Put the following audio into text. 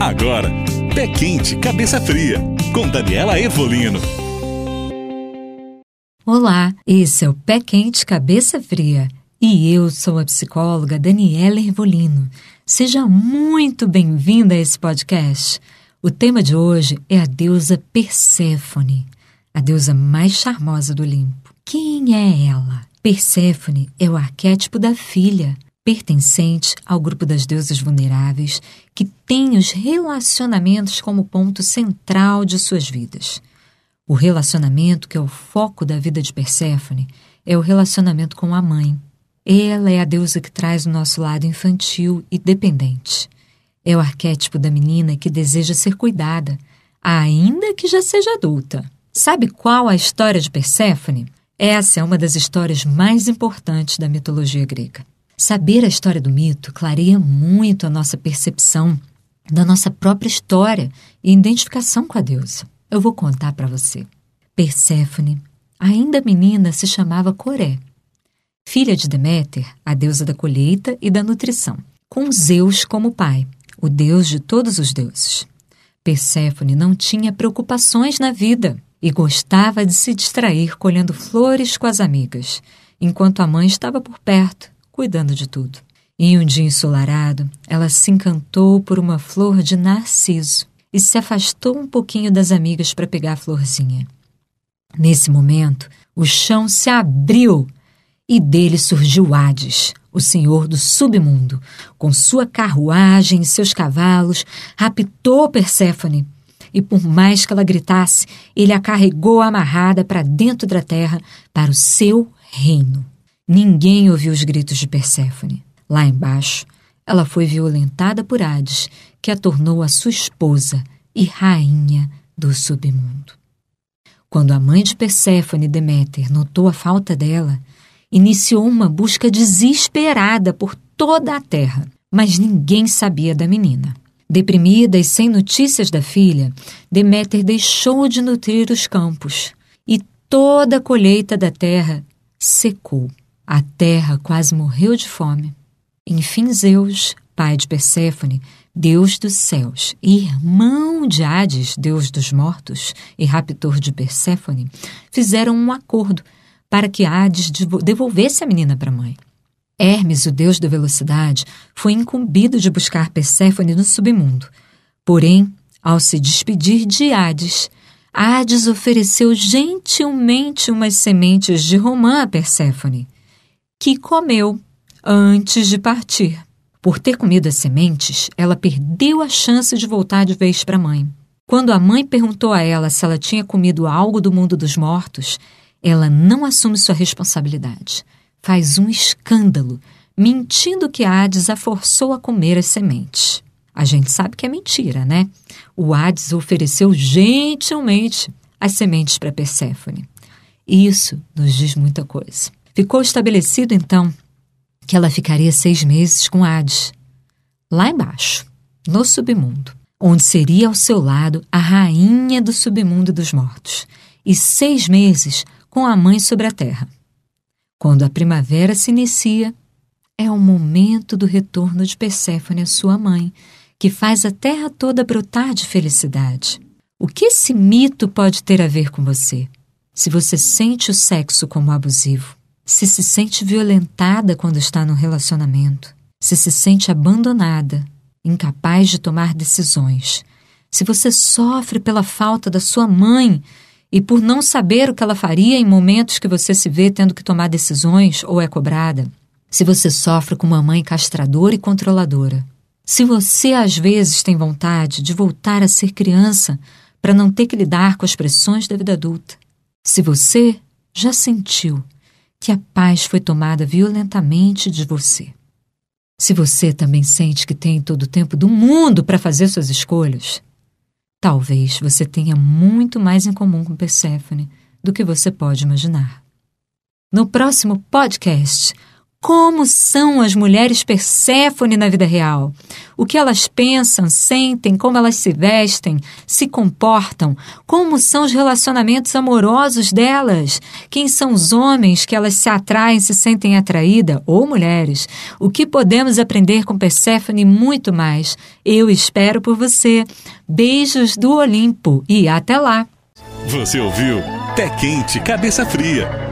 Agora, Pé Quente, Cabeça Fria, com Daniela Evolino. Olá, esse é o Pé Quente, Cabeça Fria e eu sou a psicóloga Daniela Ervolino. Seja muito bem-vinda a esse podcast. O tema de hoje é a deusa Perséfone, a deusa mais charmosa do Olimpo. Quem é ela? Perséfone é o arquétipo da filha, pertencente ao grupo das deusas vulneráveis que tem os relacionamentos como ponto central de suas vidas. O relacionamento que é o foco da vida de Perséfone é o relacionamento com a mãe. Ela é a deusa que traz o nosso lado infantil e dependente. É o arquétipo da menina que deseja ser cuidada, ainda que já seja adulta. Sabe qual a história de Perséfone? Essa é uma das histórias mais importantes da mitologia grega. Saber a história do mito clareia muito a nossa percepção da nossa própria história e identificação com a deusa. Eu vou contar para você. Perséfone, ainda menina, se chamava Coré, filha de Deméter, a deusa da colheita e da nutrição, com Zeus como pai, o deus de todos os deuses. Perséfone não tinha preocupações na vida e gostava de se distrair colhendo flores com as amigas, enquanto a mãe estava por perto, cuidando de tudo. Em um dia ensolarado, ela se encantou por uma flor de narciso e se afastou um pouquinho das amigas para pegar a florzinha. Nesse momento, o chão se abriu e dele surgiu Hades, o senhor do submundo, com sua carruagem e seus cavalos, raptou Perséfone e por mais que ela gritasse, ele a carregou amarrada para dentro da terra, para o seu reino. Ninguém ouviu os gritos de Perséfone. Lá embaixo, ela foi violentada por Hades, que a tornou a sua esposa e rainha do submundo. Quando a mãe de Perséfone, Deméter, notou a falta dela, iniciou uma busca desesperada por toda a terra, mas ninguém sabia da menina. Deprimida e sem notícias da filha, Deméter deixou de nutrir os campos e toda a colheita da terra secou. A terra quase morreu de fome. Enfim, Zeus, pai de Perséfone, deus dos céus, irmão de Hades, deus dos mortos e raptor de Perséfone, fizeram um acordo para que Hades devolvesse a menina para a mãe. Hermes, o deus da velocidade, foi incumbido de buscar Perséfone no submundo. Porém, ao se despedir de Hades, Hades ofereceu gentilmente umas sementes de romã a Perséfone, que comeu antes de partir. Por ter comido as sementes, ela perdeu a chance de voltar de vez para a mãe. Quando a mãe perguntou a ela se ela tinha comido algo do mundo dos mortos, ela não assume sua responsabilidade faz um escândalo, mentindo que Hades a forçou a comer as sementes. A gente sabe que é mentira, né? O Hades ofereceu gentilmente as sementes para Perséfone. Isso nos diz muita coisa. Ficou estabelecido, então, que ela ficaria seis meses com Hades, lá embaixo, no submundo, onde seria ao seu lado a rainha do submundo dos mortos, e seis meses com a mãe sobre a terra. Quando a primavera se inicia, é o momento do retorno de Perséfone à sua mãe, que faz a terra toda brotar de felicidade. O que esse mito pode ter a ver com você? Se você sente o sexo como abusivo, se se sente violentada quando está no relacionamento, se se sente abandonada, incapaz de tomar decisões, se você sofre pela falta da sua mãe e por não saber o que ela faria em momentos que você se vê tendo que tomar decisões ou é cobrada. Se você sofre com uma mãe castradora e controladora. Se você às vezes tem vontade de voltar a ser criança para não ter que lidar com as pressões da vida adulta. Se você já sentiu que a paz foi tomada violentamente de você. Se você também sente que tem todo o tempo do mundo para fazer suas escolhas, Talvez você tenha muito mais em comum com Perséfone do que você pode imaginar. No próximo podcast, Como são as mulheres Perséfone na vida real? O que elas pensam, sentem, como elas se vestem, se comportam, como são os relacionamentos amorosos delas, quem são os homens que elas se atraem, se sentem atraídas, ou mulheres. O que podemos aprender com Perséfone e muito mais. Eu espero por você. Beijos do Olimpo e até lá. Você ouviu Pé Quente, Cabeça Fria